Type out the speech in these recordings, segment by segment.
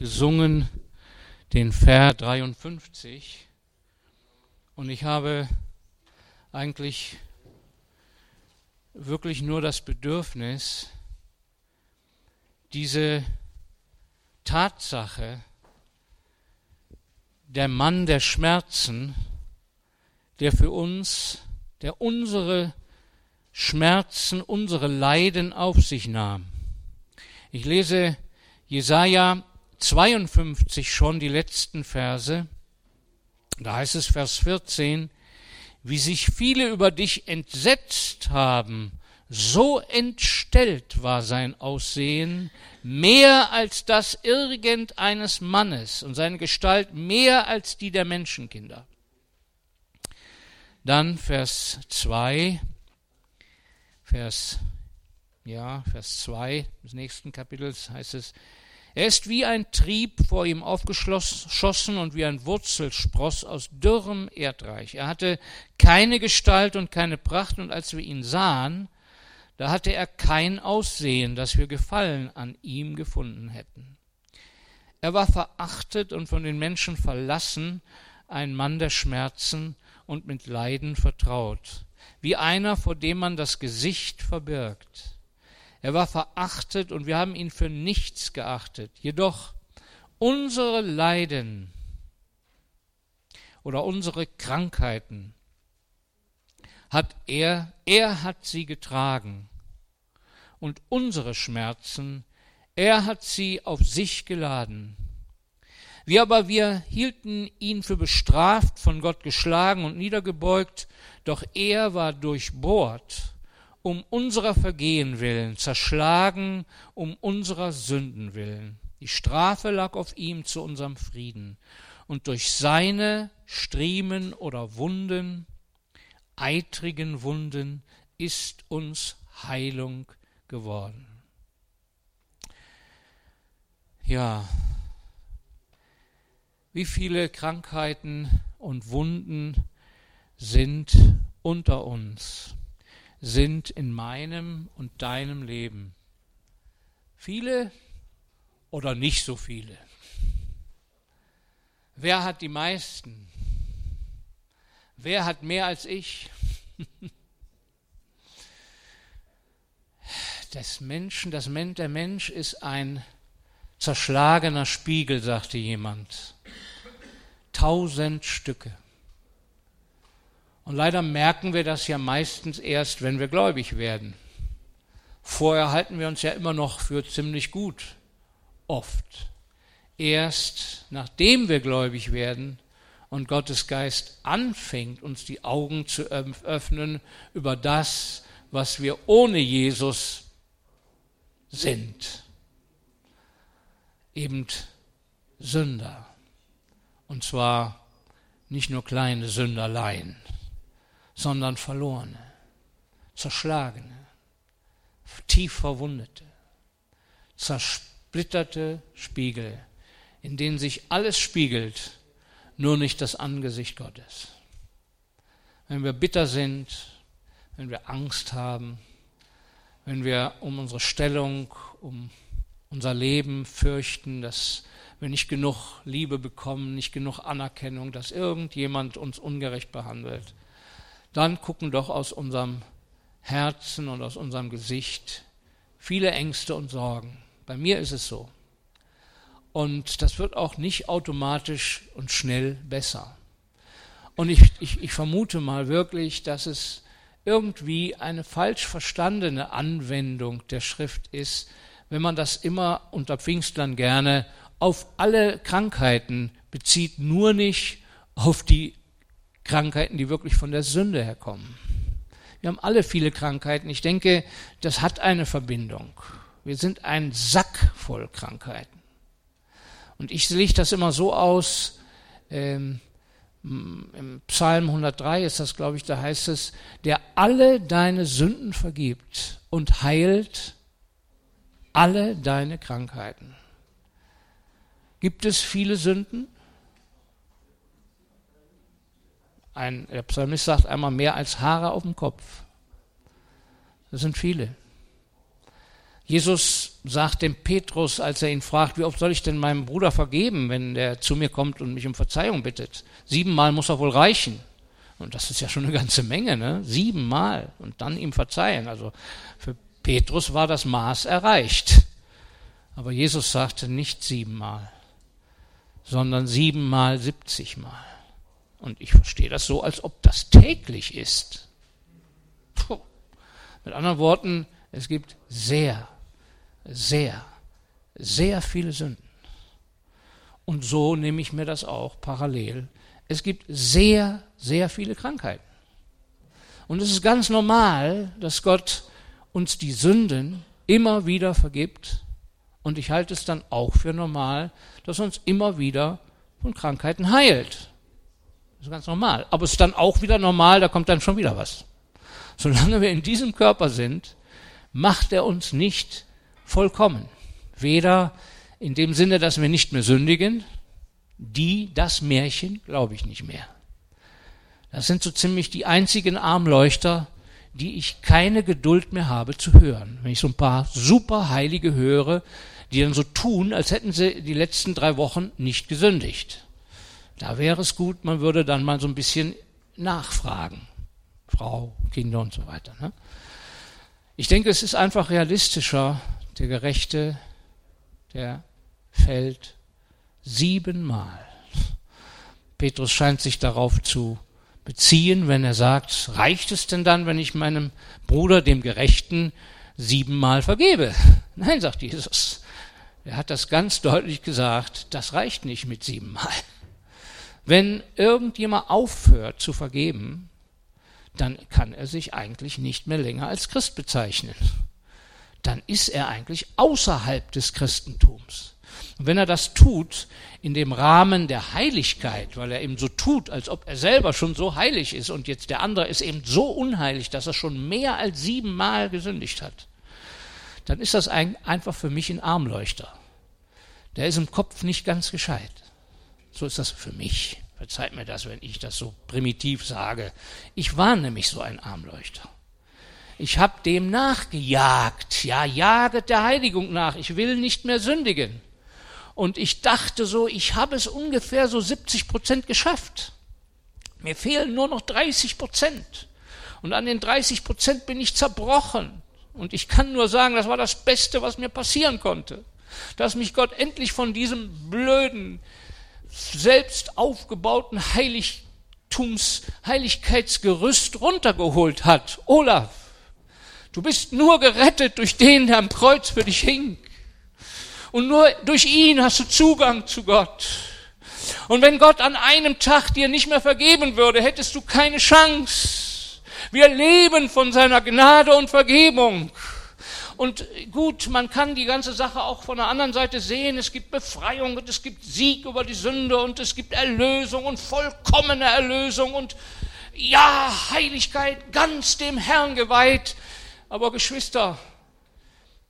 gesungen den Vers 53 und ich habe eigentlich wirklich nur das Bedürfnis, diese Tatsache, der Mann der Schmerzen, der für uns, der unsere Schmerzen, unsere Leiden auf sich nahm. Ich lese Jesaja 52 schon die letzten Verse. Da heißt es Vers 14, wie sich viele über dich entsetzt haben, so entstellt war sein Aussehen, mehr als das irgendeines Mannes und seine Gestalt mehr als die der Menschenkinder. Dann Vers 2, Vers, ja, Vers 2 des nächsten Kapitels heißt es, er ist wie ein Trieb vor ihm aufgeschossen und wie ein Wurzelspross aus dürrem Erdreich. Er hatte keine Gestalt und keine Pracht, und als wir ihn sahen, da hatte er kein Aussehen, dass wir Gefallen an ihm gefunden hätten. Er war verachtet und von den Menschen verlassen, ein Mann der Schmerzen und mit Leiden vertraut, wie einer, vor dem man das Gesicht verbirgt. Er war verachtet und wir haben ihn für nichts geachtet. Jedoch unsere Leiden oder unsere Krankheiten hat er, er hat sie getragen und unsere Schmerzen, er hat sie auf sich geladen. Wir aber, wir hielten ihn für bestraft, von Gott geschlagen und niedergebeugt, doch er war durchbohrt um unserer Vergehen willen, zerschlagen um unserer Sünden willen. Die Strafe lag auf ihm zu unserem Frieden. Und durch seine Striemen oder Wunden, eitrigen Wunden, ist uns Heilung geworden. Ja, wie viele Krankheiten und Wunden sind unter uns? Sind in meinem und deinem Leben? Viele oder nicht so viele? Wer hat die meisten? Wer hat mehr als ich? Des Menschen, das Mensch, der Mensch ist ein zerschlagener Spiegel, sagte jemand. Tausend Stücke. Und leider merken wir das ja meistens erst, wenn wir gläubig werden. Vorher halten wir uns ja immer noch für ziemlich gut. Oft. Erst nachdem wir gläubig werden und Gottes Geist anfängt, uns die Augen zu öffnen über das, was wir ohne Jesus sind. Eben Sünder. Und zwar nicht nur kleine Sünderlein sondern verlorene, zerschlagene, tief verwundete, zersplitterte Spiegel, in denen sich alles spiegelt, nur nicht das Angesicht Gottes. Wenn wir bitter sind, wenn wir Angst haben, wenn wir um unsere Stellung, um unser Leben fürchten, dass wir nicht genug Liebe bekommen, nicht genug Anerkennung, dass irgendjemand uns ungerecht behandelt, dann gucken doch aus unserem Herzen und aus unserem Gesicht viele Ängste und Sorgen. Bei mir ist es so. Und das wird auch nicht automatisch und schnell besser. Und ich, ich, ich vermute mal wirklich, dass es irgendwie eine falsch verstandene Anwendung der Schrift ist, wenn man das immer unter Pfingstlern gerne auf alle Krankheiten bezieht, nur nicht auf die Krankheiten, die wirklich von der Sünde herkommen. Wir haben alle viele Krankheiten. Ich denke, das hat eine Verbindung. Wir sind ein Sack voll Krankheiten. Und ich lege das immer so aus, ähm, im Psalm 103 ist das, glaube ich, da heißt es, der alle deine Sünden vergibt und heilt alle deine Krankheiten. Gibt es viele Sünden? Ein, der Psalmist sagt einmal mehr als Haare auf dem Kopf. Das sind viele. Jesus sagt dem Petrus, als er ihn fragt, wie oft soll ich denn meinem Bruder vergeben, wenn der zu mir kommt und mich um Verzeihung bittet? Siebenmal muss er wohl reichen. Und das ist ja schon eine ganze Menge, ne? Siebenmal und dann ihm verzeihen. Also für Petrus war das Maß erreicht. Aber Jesus sagte nicht siebenmal, sondern siebenmal, siebzigmal. Und ich verstehe das so, als ob das täglich ist. Puh. Mit anderen Worten, es gibt sehr, sehr, sehr viele Sünden. Und so nehme ich mir das auch parallel. Es gibt sehr, sehr viele Krankheiten. Und es ist ganz normal, dass Gott uns die Sünden immer wieder vergibt. Und ich halte es dann auch für normal, dass uns immer wieder von Krankheiten heilt. Das ist ganz normal. Aber es ist dann auch wieder normal, da kommt dann schon wieder was. Solange wir in diesem Körper sind, macht er uns nicht vollkommen. Weder in dem Sinne, dass wir nicht mehr sündigen, die, das Märchen, glaube ich nicht mehr. Das sind so ziemlich die einzigen Armleuchter, die ich keine Geduld mehr habe zu hören. Wenn ich so ein paar super Heilige höre, die dann so tun, als hätten sie die letzten drei Wochen nicht gesündigt. Da wäre es gut, man würde dann mal so ein bisschen nachfragen. Frau, Kinder und so weiter. Ne? Ich denke, es ist einfach realistischer, der Gerechte, der fällt siebenmal. Petrus scheint sich darauf zu beziehen, wenn er sagt, reicht es denn dann, wenn ich meinem Bruder, dem Gerechten, siebenmal vergebe? Nein, sagt Jesus. Er hat das ganz deutlich gesagt, das reicht nicht mit siebenmal. Wenn irgendjemand aufhört zu vergeben, dann kann er sich eigentlich nicht mehr länger als Christ bezeichnen. Dann ist er eigentlich außerhalb des Christentums. Und wenn er das tut in dem Rahmen der Heiligkeit, weil er eben so tut, als ob er selber schon so heilig ist und jetzt der andere ist eben so unheilig, dass er schon mehr als siebenmal gesündigt hat, dann ist das einfach für mich ein Armleuchter. Der ist im Kopf nicht ganz gescheit. So ist das für mich. Verzeiht mir das, wenn ich das so primitiv sage. Ich war nämlich so ein Armleuchter. Ich habe dem nachgejagt. Ja, jaget der Heiligung nach. Ich will nicht mehr sündigen. Und ich dachte so, ich habe es ungefähr so 70 Prozent geschafft. Mir fehlen nur noch 30 Prozent. Und an den 30 Prozent bin ich zerbrochen. Und ich kann nur sagen, das war das Beste, was mir passieren konnte. Dass mich Gott endlich von diesem blöden, selbst aufgebauten Heiligtums, Heiligkeitsgerüst runtergeholt hat. Olaf, du bist nur gerettet durch den, der am Kreuz für dich hing. Und nur durch ihn hast du Zugang zu Gott. Und wenn Gott an einem Tag dir nicht mehr vergeben würde, hättest du keine Chance. Wir leben von seiner Gnade und Vergebung. Und gut, man kann die ganze Sache auch von der anderen Seite sehen. Es gibt Befreiung und es gibt Sieg über die Sünde und es gibt Erlösung und vollkommene Erlösung und ja, Heiligkeit ganz dem Herrn geweiht. Aber Geschwister,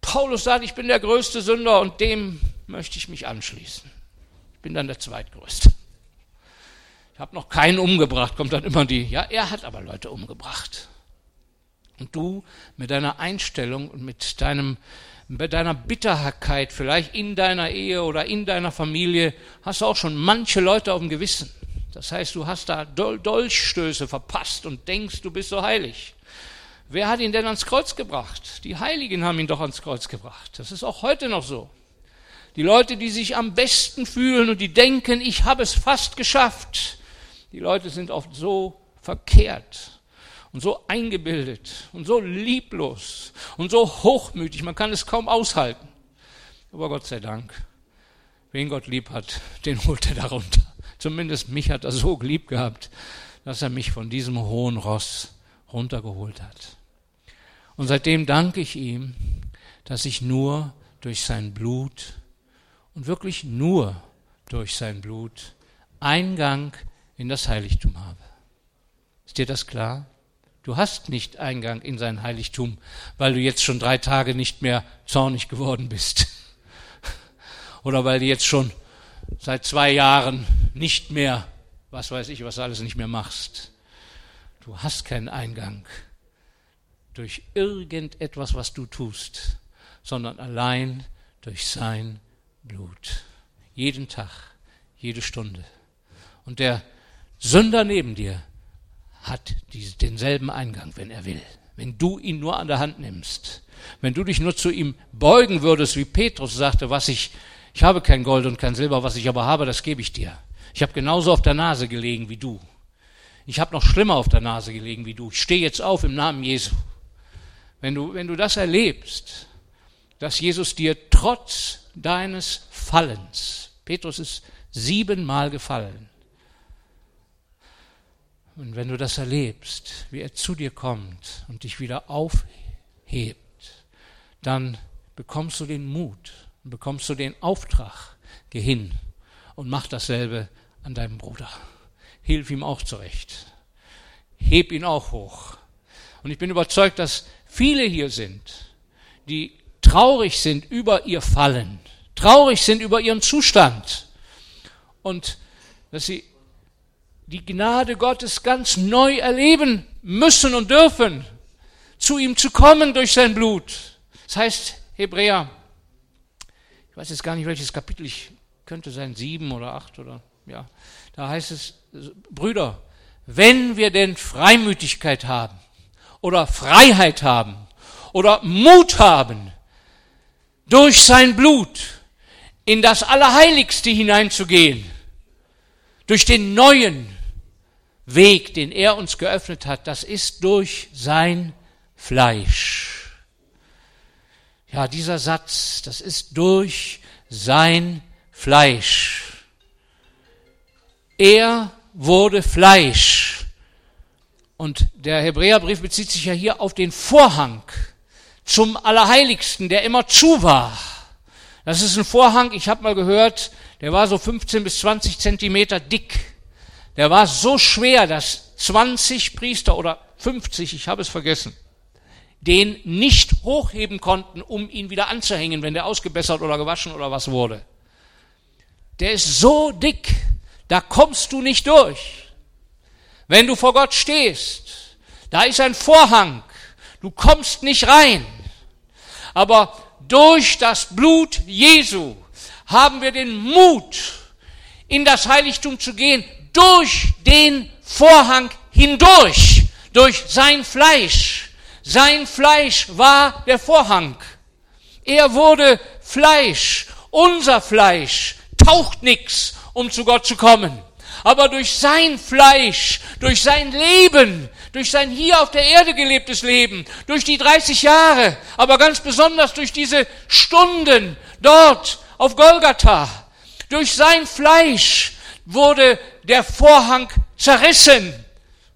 Paulus sagt, ich bin der größte Sünder und dem möchte ich mich anschließen. Ich bin dann der zweitgrößte. Ich habe noch keinen umgebracht, kommt dann immer die, ja, er hat aber Leute umgebracht. Und du mit deiner Einstellung und mit deinem, mit deiner Bitterkeit vielleicht in deiner Ehe oder in deiner Familie hast du auch schon manche Leute auf dem Gewissen. Das heißt, du hast da Dolchstöße verpasst und denkst, du bist so heilig. Wer hat ihn denn ans Kreuz gebracht? Die Heiligen haben ihn doch ans Kreuz gebracht. Das ist auch heute noch so. Die Leute, die sich am besten fühlen und die denken, ich habe es fast geschafft, die Leute sind oft so verkehrt und so eingebildet und so lieblos und so hochmütig, man kann es kaum aushalten. Aber Gott sei Dank, wen Gott lieb hat, den holt er darunter. Zumindest mich hat er so lieb gehabt, dass er mich von diesem hohen Ross runtergeholt hat. Und seitdem danke ich ihm, dass ich nur durch sein Blut und wirklich nur durch sein Blut Eingang in das Heiligtum habe. Ist dir das klar? Du hast nicht Eingang in sein Heiligtum, weil du jetzt schon drei Tage nicht mehr zornig geworden bist. Oder weil du jetzt schon seit zwei Jahren nicht mehr, was weiß ich, was alles nicht mehr machst. Du hast keinen Eingang durch irgendetwas, was du tust, sondern allein durch sein Blut. Jeden Tag, jede Stunde. Und der Sünder neben dir hat denselben Eingang, wenn er will. Wenn du ihn nur an der Hand nimmst, wenn du dich nur zu ihm beugen würdest, wie Petrus sagte, was ich, ich habe kein Gold und kein Silber, was ich aber habe, das gebe ich dir. Ich habe genauso auf der Nase gelegen wie du. Ich habe noch schlimmer auf der Nase gelegen wie du. Ich stehe jetzt auf im Namen Jesu. Wenn du, wenn du das erlebst, dass Jesus dir trotz deines Fallens, Petrus ist siebenmal gefallen, und wenn du das erlebst, wie er zu dir kommt und dich wieder aufhebt, dann bekommst du den Mut und bekommst du den Auftrag, geh hin und mach dasselbe an deinem Bruder. Hilf ihm auch zurecht. Heb ihn auch hoch. Und ich bin überzeugt, dass viele hier sind, die traurig sind über ihr Fallen, traurig sind über ihren Zustand und dass sie die Gnade Gottes ganz neu erleben müssen und dürfen, zu ihm zu kommen durch sein Blut. Das heißt, Hebräer, ich weiß jetzt gar nicht, welches Kapitel ich könnte sein, sieben oder acht oder ja, da heißt es, Brüder, wenn wir denn Freimütigkeit haben oder Freiheit haben oder Mut haben, durch sein Blut in das Allerheiligste hineinzugehen, durch den neuen, Weg, den er uns geöffnet hat, das ist durch sein Fleisch. Ja, dieser Satz, das ist durch sein Fleisch. Er wurde Fleisch. Und der Hebräerbrief bezieht sich ja hier auf den Vorhang zum Allerheiligsten, der immer zu war. Das ist ein Vorhang, ich habe mal gehört, der war so 15 bis 20 Zentimeter dick der war so schwer, dass 20 Priester oder 50, ich habe es vergessen, den nicht hochheben konnten, um ihn wieder anzuhängen, wenn der ausgebessert oder gewaschen oder was wurde. Der ist so dick, da kommst du nicht durch. Wenn du vor Gott stehst, da ist ein Vorhang, du kommst nicht rein. Aber durch das Blut Jesu haben wir den Mut, in das Heiligtum zu gehen, durch den Vorhang hindurch, durch sein Fleisch. Sein Fleisch war der Vorhang. Er wurde Fleisch. Unser Fleisch taucht nichts, um zu Gott zu kommen. Aber durch sein Fleisch, durch sein Leben, durch sein hier auf der Erde gelebtes Leben, durch die 30 Jahre, aber ganz besonders durch diese Stunden dort auf Golgatha, durch sein Fleisch wurde der Vorhang zerrissen.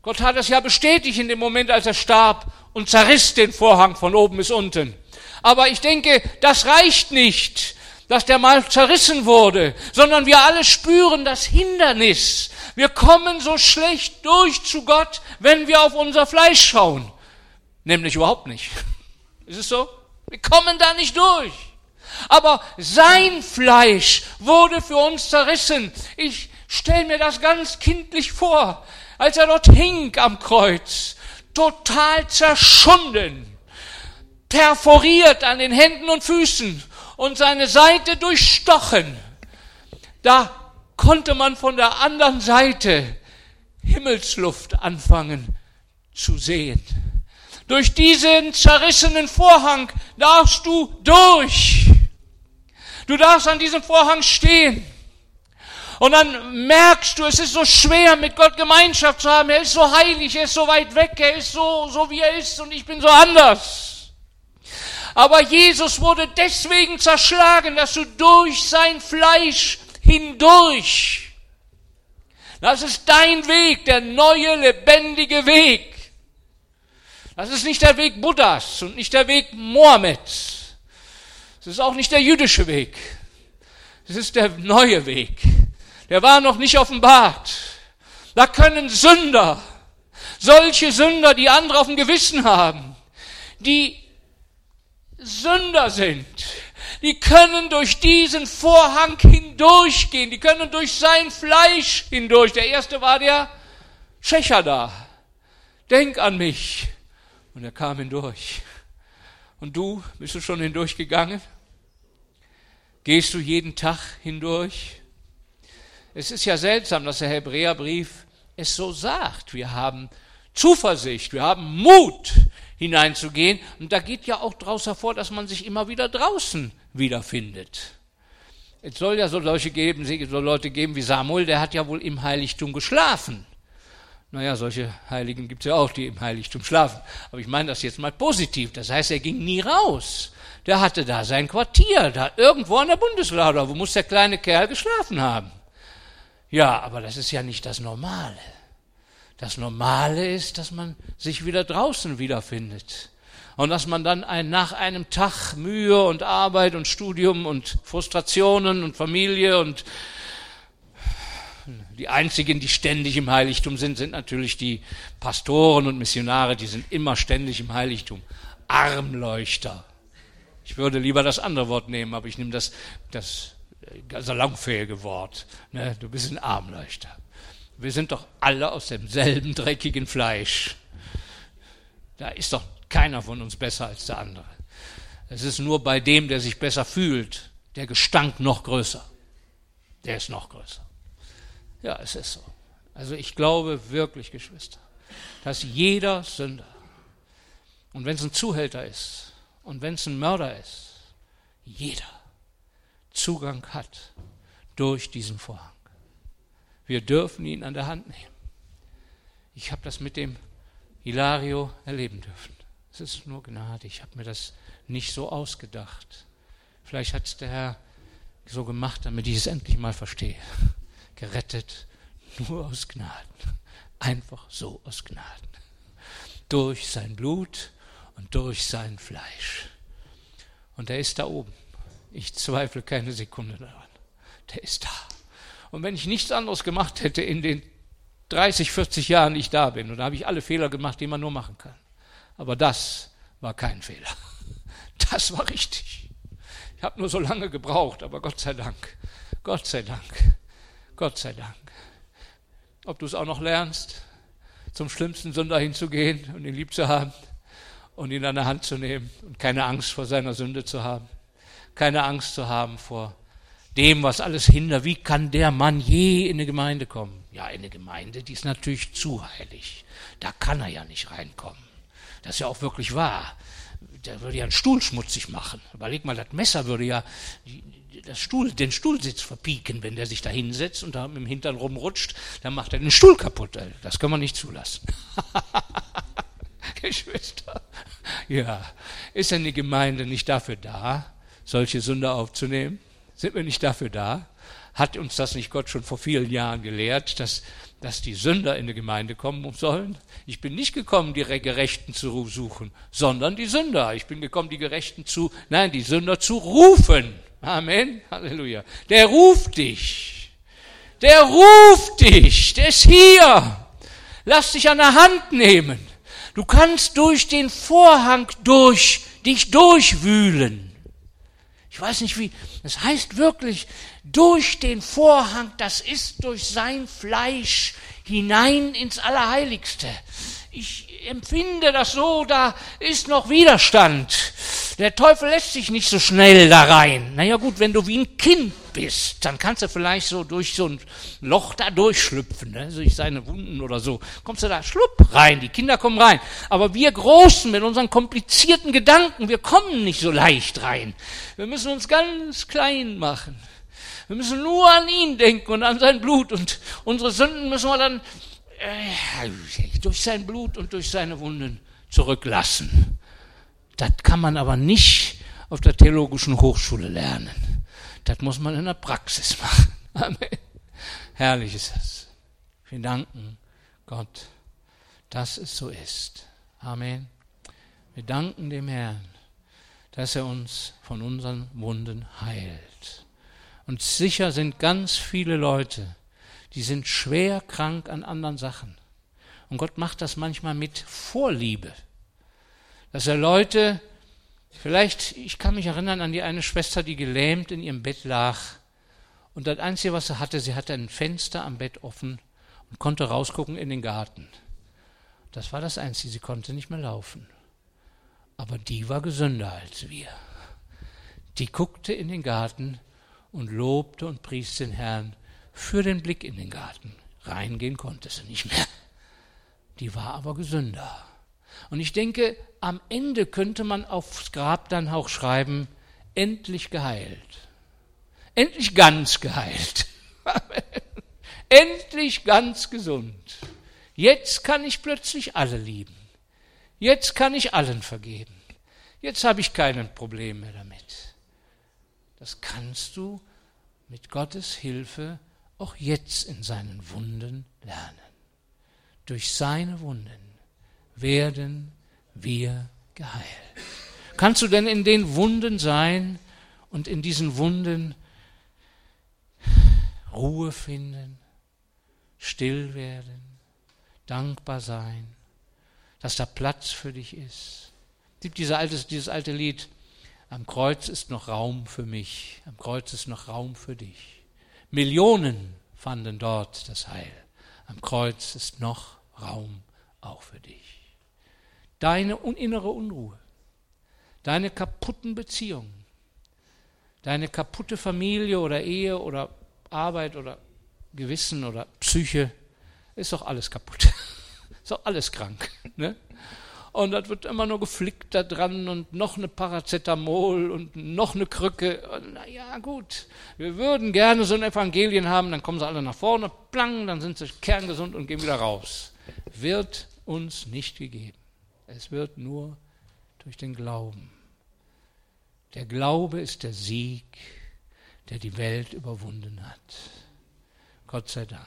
Gott hat es ja bestätigt in dem Moment, als er starb und zerriss den Vorhang von oben bis unten. Aber ich denke, das reicht nicht, dass der mal zerrissen wurde, sondern wir alle spüren das Hindernis. Wir kommen so schlecht durch zu Gott, wenn wir auf unser Fleisch schauen. Nämlich überhaupt nicht. Ist es so? Wir kommen da nicht durch. Aber sein Fleisch wurde für uns zerrissen. Ich Stell mir das ganz kindlich vor, als er dort hing am Kreuz, total zerschunden, perforiert an den Händen und Füßen und seine Seite durchstochen. Da konnte man von der anderen Seite Himmelsluft anfangen zu sehen. Durch diesen zerrissenen Vorhang darfst du durch. Du darfst an diesem Vorhang stehen. Und dann merkst du, es ist so schwer, mit Gott Gemeinschaft zu haben. Er ist so heilig, er ist so weit weg, er ist so, so wie er ist und ich bin so anders. Aber Jesus wurde deswegen zerschlagen, dass du durch sein Fleisch hindurch, das ist dein Weg, der neue, lebendige Weg. Das ist nicht der Weg Buddhas und nicht der Weg Mohammeds. Es ist auch nicht der jüdische Weg. Es ist der neue Weg der war noch nicht offenbart. Da können Sünder, solche Sünder, die andere auf dem Gewissen haben, die Sünder sind, die können durch diesen Vorhang hindurchgehen, die können durch sein Fleisch hindurch. Der erste war der Schächer da. Denk an mich. Und er kam hindurch. Und du, bist du schon hindurchgegangen? Gehst du jeden Tag hindurch? Es ist ja seltsam, dass der Hebräerbrief es so sagt. Wir haben Zuversicht, wir haben Mut hineinzugehen. Und da geht ja auch daraus hervor, dass man sich immer wieder draußen wiederfindet. Es soll ja so Leute geben, so Leute geben wie Samuel, der hat ja wohl im Heiligtum geschlafen. Naja, solche Heiligen gibt es ja auch, die im Heiligtum schlafen. Aber ich meine das jetzt mal positiv. Das heißt, er ging nie raus. Der hatte da sein Quartier, da irgendwo an der Bundeslauder. Wo muss der kleine Kerl geschlafen haben? Ja, aber das ist ja nicht das Normale. Das Normale ist, dass man sich wieder draußen wiederfindet. Und dass man dann ein, nach einem Tag Mühe und Arbeit und Studium und Frustrationen und Familie und die einzigen, die ständig im Heiligtum sind, sind natürlich die Pastoren und Missionare, die sind immer ständig im Heiligtum. Armleuchter. Ich würde lieber das andere Wort nehmen, aber ich nehme das, das salonfähige Wort. Ne? Du bist ein Armleuchter. Wir sind doch alle aus demselben dreckigen Fleisch. Da ist doch keiner von uns besser als der andere. Es ist nur bei dem, der sich besser fühlt, der Gestank noch größer. Der ist noch größer. Ja, es ist so. Also ich glaube wirklich, Geschwister, dass jeder Sünder, und wenn es ein Zuhälter ist, und wenn es ein Mörder ist, jeder Zugang hat durch diesen Vorhang. Wir dürfen ihn an der Hand nehmen. Ich habe das mit dem Hilario erleben dürfen. Es ist nur Gnade. Ich habe mir das nicht so ausgedacht. Vielleicht hat es der Herr so gemacht, damit ich es endlich mal verstehe. Gerettet nur aus Gnaden. Einfach so aus Gnaden. Durch sein Blut und durch sein Fleisch. Und er ist da oben. Ich zweifle keine Sekunde daran. Der ist da. Und wenn ich nichts anderes gemacht hätte in den 30, 40 Jahren, die ich da bin, und da habe ich alle Fehler gemacht, die man nur machen kann. Aber das war kein Fehler. Das war richtig. Ich habe nur so lange gebraucht, aber Gott sei Dank. Gott sei Dank. Gott sei Dank. Ob du es auch noch lernst, zum schlimmsten Sünder hinzugehen und ihn lieb zu haben und ihn an der Hand zu nehmen und keine Angst vor seiner Sünde zu haben, keine Angst zu haben vor dem, was alles hindert. Wie kann der Mann je in eine Gemeinde kommen? Ja, in eine Gemeinde, die ist natürlich zu heilig. Da kann er ja nicht reinkommen. Das ist ja auch wirklich wahr. Der würde ja einen Stuhl schmutzig machen. Überleg mal, das Messer würde ja das Stuhl, den Stuhlsitz verpieken, wenn der sich da hinsetzt und da mit dem Hintern rumrutscht, dann macht er den Stuhl kaputt. Das kann man nicht zulassen. Geschwister. Ja, ist denn die Gemeinde nicht dafür da, solche Sünder aufzunehmen? Sind wir nicht dafür da? Hat uns das nicht Gott schon vor vielen Jahren gelehrt, dass, dass die Sünder in die Gemeinde kommen sollen? Ich bin nicht gekommen, die Gerechten zu suchen, sondern die Sünder. Ich bin gekommen, die Gerechten zu, nein, die Sünder zu rufen. Amen. Halleluja. Der ruft dich. Der ruft dich. Der ist hier. Lass dich an der Hand nehmen. Du kannst durch den Vorhang durch dich durchwühlen. Ich weiß nicht wie, das heißt wirklich durch den Vorhang, das ist durch sein Fleisch hinein ins Allerheiligste. Ich empfinde das so, da ist noch Widerstand. Der Teufel lässt sich nicht so schnell da rein. Naja gut, wenn du wie ein Kind bist, dann kannst du vielleicht so durch so ein Loch da durchschlüpfen, ne? durch seine Wunden oder so. Kommst du da schlupp rein, die Kinder kommen rein. Aber wir Großen mit unseren komplizierten Gedanken, wir kommen nicht so leicht rein. Wir müssen uns ganz klein machen. Wir müssen nur an ihn denken und an sein Blut und unsere Sünden müssen wir dann durch sein Blut und durch seine Wunden zurücklassen. Das kann man aber nicht auf der theologischen Hochschule lernen. Das muss man in der Praxis machen. Amen. Herrlich ist das. Wir danken Gott, dass es so ist. Amen. Wir danken dem Herrn, dass er uns von unseren Wunden heilt. Und sicher sind ganz viele Leute, die sind schwer krank an anderen Sachen. Und Gott macht das manchmal mit Vorliebe. Dass er Leute, vielleicht, ich kann mich erinnern an die eine Schwester, die gelähmt in ihrem Bett lag. Und das Einzige, was sie hatte, sie hatte ein Fenster am Bett offen und konnte rausgucken in den Garten. Das war das Einzige, sie konnte nicht mehr laufen. aber die war gesünder als wir. Die guckte in den Garten und lobte und pries den Herrn für den Blick in den Garten. Reingehen konnte sie nicht mehr. Die war aber gesünder. Und ich denke, am Ende könnte man aufs Grab dann auch schreiben, endlich geheilt. Endlich ganz geheilt. endlich ganz gesund. Jetzt kann ich plötzlich alle lieben. Jetzt kann ich allen vergeben. Jetzt habe ich keine Probleme mehr damit. Das kannst du mit Gottes Hilfe auch jetzt in seinen Wunden lernen. Durch seine Wunden werden wir geheilt. Kannst du denn in den Wunden sein und in diesen Wunden Ruhe finden, still werden, dankbar sein, dass da Platz für dich ist? Es gibt diese alte, dieses alte Lied, am Kreuz ist noch Raum für mich, am Kreuz ist noch Raum für dich. Millionen fanden dort das Heil. Am Kreuz ist noch Raum auch für dich. Deine innere Unruhe, deine kaputten Beziehungen, deine kaputte Familie oder Ehe oder Arbeit oder Gewissen oder Psyche, ist doch alles kaputt. ist doch alles krank. Ne? Und das wird immer nur geflickt da dran und noch eine Paracetamol und noch eine Krücke. Naja, gut, wir würden gerne so ein Evangelien haben, dann kommen sie alle nach vorne, plang, dann sind sie kerngesund und gehen wieder raus. Wird uns nicht gegeben. Es wird nur durch den Glauben. Der Glaube ist der Sieg, der die Welt überwunden hat. Gott sei Dank.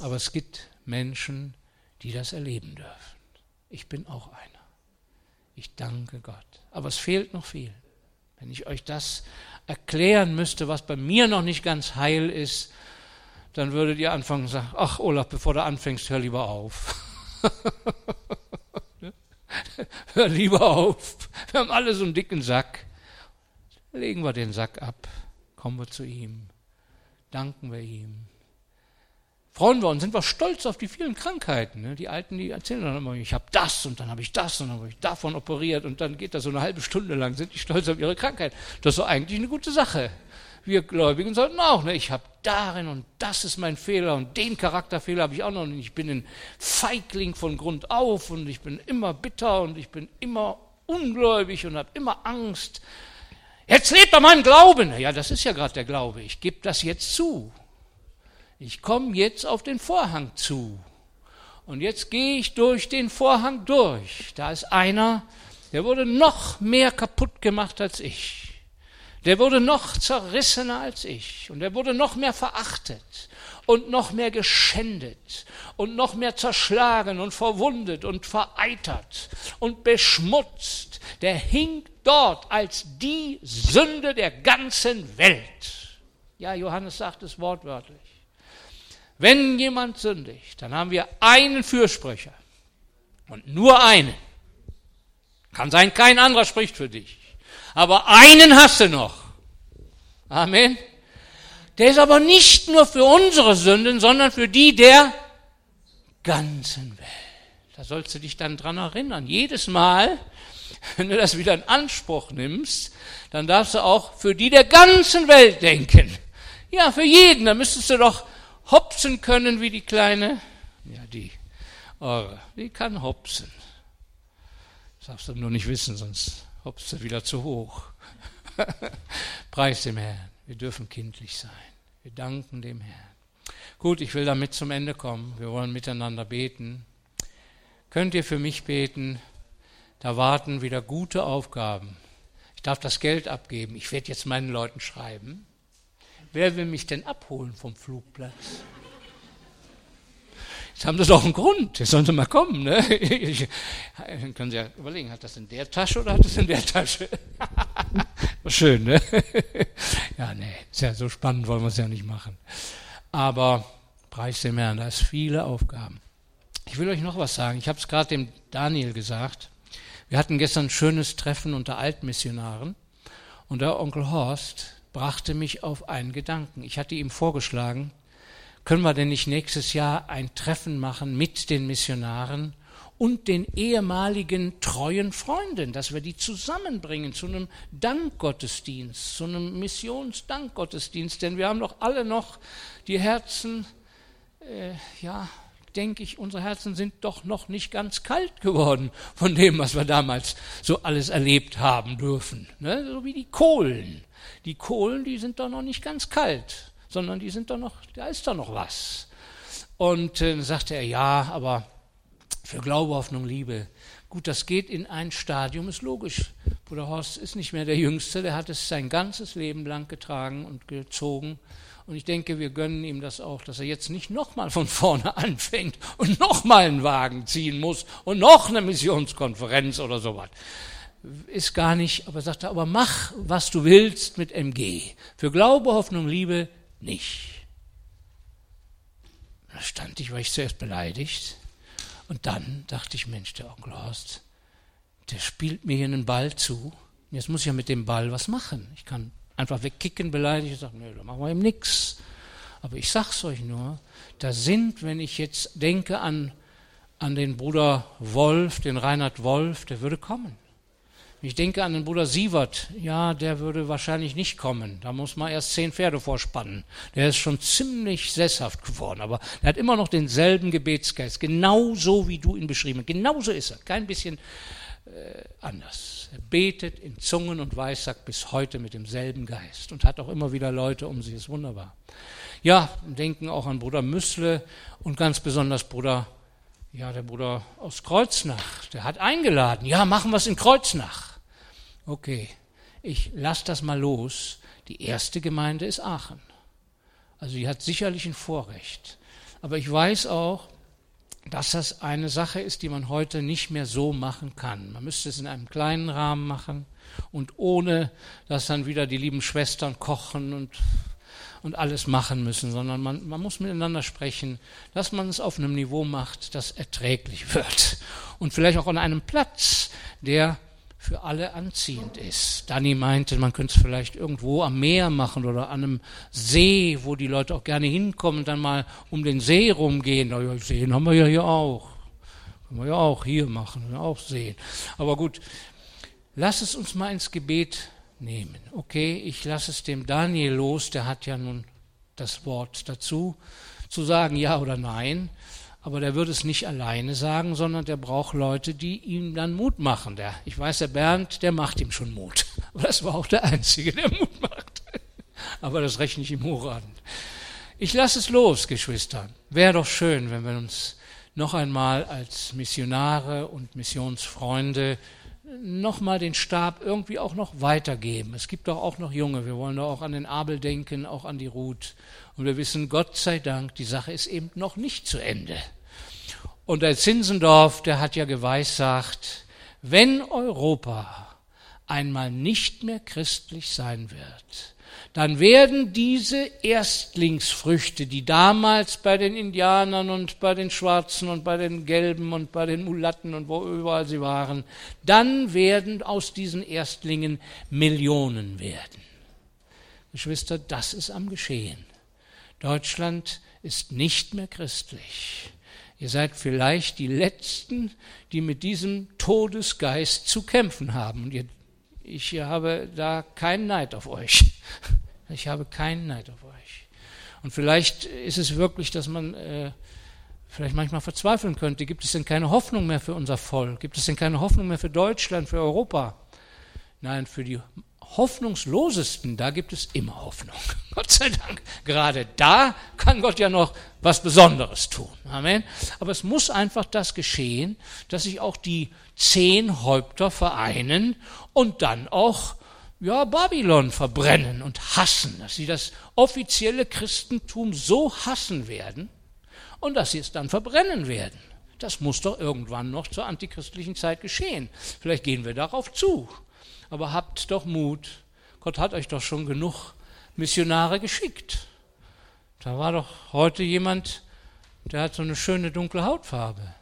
Aber es gibt Menschen, die das erleben dürfen. Ich bin auch einer. Ich danke Gott. Aber es fehlt noch viel. Wenn ich euch das erklären müsste, was bei mir noch nicht ganz heil ist, dann würdet ihr anfangen und sagen, ach Olaf, bevor du anfängst, hör lieber auf. hör lieber auf. Wir haben alle so einen dicken Sack. Legen wir den Sack ab, kommen wir zu ihm, danken wir ihm, freuen wir uns, sind wir stolz auf die vielen Krankheiten. Ne? Die Alten, die erzählen dann immer, ich habe das und dann habe ich das und dann habe ich davon operiert und dann geht das so eine halbe Stunde lang, sind die stolz auf ihre Krankheit. Das ist doch eigentlich eine gute Sache. Wir Gläubigen sollten auch, ne? ich habe darin und das ist mein Fehler und den Charakterfehler habe ich auch noch und ich bin ein Feigling von Grund auf und ich bin immer bitter und ich bin immer ungläubig und habe immer Angst. Jetzt lebt doch mein Glauben. Ja, das ist ja gerade der Glaube. Ich gebe das jetzt zu. Ich komme jetzt auf den Vorhang zu. Und jetzt gehe ich durch den Vorhang durch. Da ist einer, der wurde noch mehr kaputt gemacht als ich. Der wurde noch zerrissener als ich. Und der wurde noch mehr verachtet und noch mehr geschändet und noch mehr zerschlagen und verwundet und vereitert und beschmutzt. Der hing dort als die Sünde der ganzen Welt. Ja, Johannes sagt es wortwörtlich. Wenn jemand sündigt, dann haben wir einen Fürsprecher und nur einen. Kann sein, kein anderer spricht für dich. Aber einen hast du noch. Amen. Der ist aber nicht nur für unsere Sünden, sondern für die der ganzen Welt. Da sollst du dich dann dran erinnern. Jedes Mal, wenn du das wieder in Anspruch nimmst, dann darfst du auch für die der ganzen Welt denken. Ja, für jeden. Da müsstest du doch hopsen können wie die Kleine? Ja, die. Eure, die kann hopsen. Das darfst du nur nicht wissen, sonst hopst du wieder zu hoch. Preis dem Herrn. Wir dürfen kindlich sein. Wir danken dem Herrn. Gut, ich will damit zum Ende kommen. Wir wollen miteinander beten. Könnt ihr für mich beten? Da warten wieder gute Aufgaben. Ich darf das Geld abgeben. Ich werde jetzt meinen Leuten schreiben. Wer will mich denn abholen vom Flugplatz? Jetzt haben sie doch einen Grund, jetzt sollen sie mal kommen. Ne? Dann können Sie ja überlegen, hat das in der Tasche oder hat das in der Tasche? Schön, ne? Ja, nee, ist ja so spannend, wollen wir es ja nicht machen. Aber preis dem Herrn, da ist viele Aufgaben. Ich will euch noch was sagen. Ich habe es gerade dem Daniel gesagt. Wir hatten gestern ein schönes Treffen unter Altmissionaren und der Onkel Horst, brachte mich auf einen Gedanken. Ich hatte ihm vorgeschlagen, können wir denn nicht nächstes Jahr ein Treffen machen mit den Missionaren und den ehemaligen treuen Freunden, dass wir die zusammenbringen zu einem Dankgottesdienst, zu einem Missionsdankgottesdienst, denn wir haben doch alle noch die Herzen, äh, ja, denke ich, unsere Herzen sind doch noch nicht ganz kalt geworden von dem, was wir damals so alles erlebt haben dürfen. Ne? So wie die Kohlen. Die Kohlen, die sind doch noch nicht ganz kalt, sondern die sind doch noch, da ist doch noch was. Und äh, dann sagte er, ja, aber für Glaube, Hoffnung, Liebe, gut, das geht in ein Stadium, ist logisch. Bruder Horst ist nicht mehr der Jüngste, der hat es sein ganzes Leben lang getragen und gezogen. Und ich denke, wir gönnen ihm das auch, dass er jetzt nicht nochmal von vorne anfängt und nochmal einen Wagen ziehen muss und noch eine Missionskonferenz oder sowas. Ist gar nicht, aber sagt er, aber mach, was du willst mit MG. Für Glaube, Hoffnung, Liebe nicht. Da stand ich, war ich zuerst beleidigt. Und dann dachte ich, Mensch, der Onkel Horst, der spielt mir hier einen Ball zu. Jetzt muss ich ja mit dem Ball was machen. Ich kann einfach wegkicken, beleidigt und sagen, nö, da machen wir ihm nichts. Aber ich sag's euch nur, da sind, wenn ich jetzt denke an, an den Bruder Wolf, den Reinhard Wolf, der würde kommen. Ich denke an den Bruder Sievert, ja, der würde wahrscheinlich nicht kommen. Da muss man erst zehn Pferde vorspannen. Der ist schon ziemlich sesshaft geworden, aber er hat immer noch denselben Gebetsgeist, genauso wie du ihn beschrieben hast. Genauso ist er, kein bisschen äh, anders. Er betet in Zungen und Weissagt bis heute mit demselben Geist und hat auch immer wieder Leute um sich. Ist wunderbar. Ja, denken auch an Bruder Müssle und ganz besonders Bruder, ja, der Bruder aus Kreuznach. Der hat eingeladen. Ja, machen wir es in Kreuznach. Okay, ich lasse das mal los. Die erste Gemeinde ist Aachen. Also die hat sicherlich ein Vorrecht. Aber ich weiß auch, dass das eine Sache ist, die man heute nicht mehr so machen kann. Man müsste es in einem kleinen Rahmen machen und ohne, dass dann wieder die lieben Schwestern kochen und, und alles machen müssen, sondern man, man muss miteinander sprechen, dass man es auf einem Niveau macht, das erträglich wird. Und vielleicht auch an einem Platz, der für alle anziehend ist. Danny meinte, man könnte es vielleicht irgendwo am Meer machen oder an einem See, wo die Leute auch gerne hinkommen dann mal um den See rumgehen. Ja, Seen haben wir ja hier auch. Können wir ja auch hier machen, auch sehen. Aber gut, lass es uns mal ins Gebet nehmen. Okay, ich lasse es dem Daniel los, der hat ja nun das Wort dazu, zu sagen ja oder nein. Aber der würde es nicht alleine sagen, sondern der braucht Leute, die ihm dann Mut machen. Der, ich weiß, der Bernd, der macht ihm schon Mut. Aber das war auch der Einzige, der Mut macht. Aber das rechne ich ihm hoch an. Ich lasse es los, Geschwister. Wäre doch schön, wenn wir uns noch einmal als Missionare und Missionsfreunde nochmal den Stab irgendwie auch noch weitergeben. Es gibt doch auch noch Junge. Wir wollen doch auch an den Abel denken, auch an die Ruth. Und wir wissen, Gott sei Dank, die Sache ist eben noch nicht zu Ende. Und der Zinsendorf, der hat ja geweissagt, wenn Europa einmal nicht mehr christlich sein wird, dann werden diese Erstlingsfrüchte, die damals bei den Indianern und bei den Schwarzen und bei den Gelben und bei den Mulatten und wo überall sie waren, dann werden aus diesen Erstlingen Millionen werden. Geschwister, das ist am Geschehen. Deutschland ist nicht mehr christlich. Ihr seid vielleicht die Letzten, die mit diesem Todesgeist zu kämpfen haben. Und ihr, ich habe da keinen Neid auf euch. Ich habe keinen Neid auf euch. Und vielleicht ist es wirklich, dass man äh, vielleicht manchmal verzweifeln könnte. Gibt es denn keine Hoffnung mehr für unser Volk? Gibt es denn keine Hoffnung mehr für Deutschland, für Europa? Nein, für die hoffnungslosesten, da gibt es immer Hoffnung. Gott sei Dank. Gerade da kann Gott ja noch was Besonderes tun. Amen. Aber es muss einfach das geschehen, dass sich auch die zehn Häupter vereinen und dann auch ja, Babylon verbrennen und hassen, dass sie das offizielle Christentum so hassen werden und dass sie es dann verbrennen werden. Das muss doch irgendwann noch zur antichristlichen Zeit geschehen. Vielleicht gehen wir darauf zu aber habt doch Mut. Gott hat euch doch schon genug Missionare geschickt. Da war doch heute jemand, der hat so eine schöne dunkle Hautfarbe.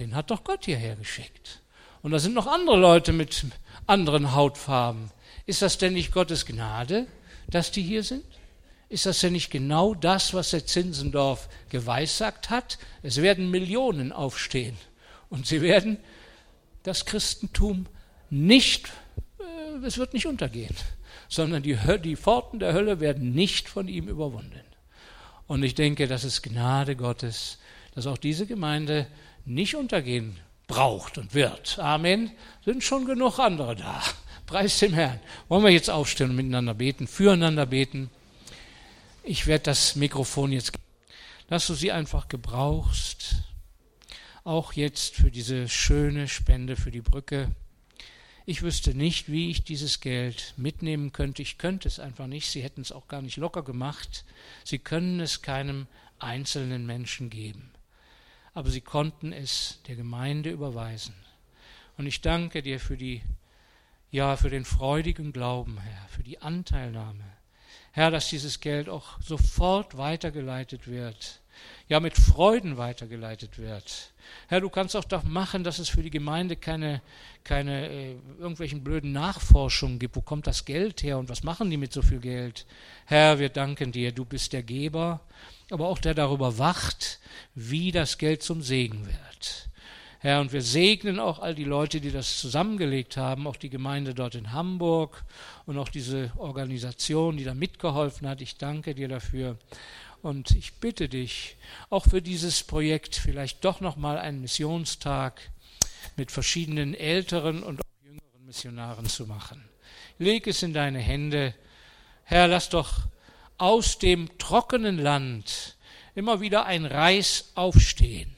Den hat doch Gott hierher geschickt. Und da sind noch andere Leute mit anderen Hautfarben. Ist das denn nicht Gottes Gnade, dass die hier sind? Ist das denn nicht genau das, was der Zinsendorf geweissagt hat? Es werden Millionen aufstehen Und sie werden das Christentum nicht, es wird nicht untergehen, sondern die, die Pforten der Hölle werden nicht von ihm überwunden. Und ich denke, das ist Gnade Gottes, dass auch diese Gemeinde nicht untergehen braucht und wird. Amen. Sind schon genug andere da. Preis dem Herrn. Wollen wir jetzt aufstehen und miteinander beten, füreinander beten? Ich werde das Mikrofon jetzt, dass du sie einfach gebrauchst, auch jetzt für diese schöne Spende für die Brücke. Ich wüsste nicht, wie ich dieses Geld mitnehmen könnte. Ich könnte es einfach nicht. Sie hätten es auch gar nicht locker gemacht. Sie können es keinem einzelnen Menschen geben. Aber sie konnten es der Gemeinde überweisen. Und ich danke dir für die, ja, für den freudigen Glauben, Herr, für die Anteilnahme. Herr, dass dieses Geld auch sofort weitergeleitet wird ja mit Freuden weitergeleitet wird. Herr, du kannst auch doch machen, dass es für die Gemeinde keine, keine äh, irgendwelchen blöden Nachforschungen gibt. Wo kommt das Geld her und was machen die mit so viel Geld? Herr, wir danken dir, du bist der Geber, aber auch der darüber wacht, wie das Geld zum Segen wird. Herr, und wir segnen auch all die Leute, die das zusammengelegt haben, auch die Gemeinde dort in Hamburg und auch diese Organisation, die da mitgeholfen hat. Ich danke dir dafür. Und ich bitte dich, auch für dieses Projekt vielleicht doch nochmal einen Missionstag mit verschiedenen älteren und auch jüngeren Missionaren zu machen. Leg es in deine Hände. Herr, lass doch aus dem trockenen Land immer wieder ein Reis aufstehen,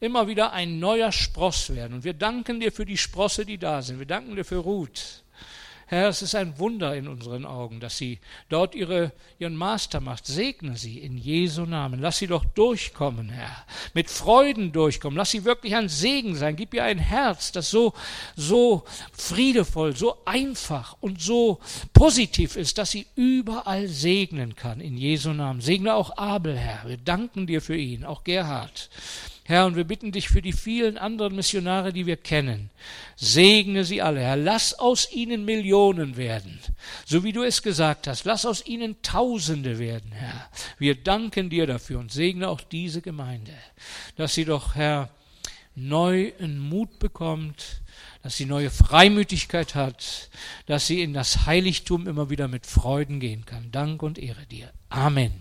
immer wieder ein neuer Spross werden. Und wir danken dir für die Sprosse, die da sind. Wir danken dir für Ruth. Herr, es ist ein Wunder in unseren Augen, dass sie dort ihre, ihren Master macht. Segne sie in Jesu Namen. Lass sie doch durchkommen, Herr. Mit Freuden durchkommen. Lass sie wirklich ein Segen sein. Gib ihr ein Herz, das so, so friedevoll, so einfach und so positiv ist, dass sie überall segnen kann in Jesu Namen. Segne auch Abel, Herr. Wir danken dir für ihn, auch Gerhard. Herr, und wir bitten dich für die vielen anderen Missionare, die wir kennen. Segne sie alle, Herr. Lass aus ihnen Millionen werden, so wie du es gesagt hast. Lass aus ihnen Tausende werden, Herr. Wir danken dir dafür und segne auch diese Gemeinde, dass sie doch, Herr, neuen Mut bekommt, dass sie neue Freimütigkeit hat, dass sie in das Heiligtum immer wieder mit Freuden gehen kann. Dank und Ehre dir. Amen.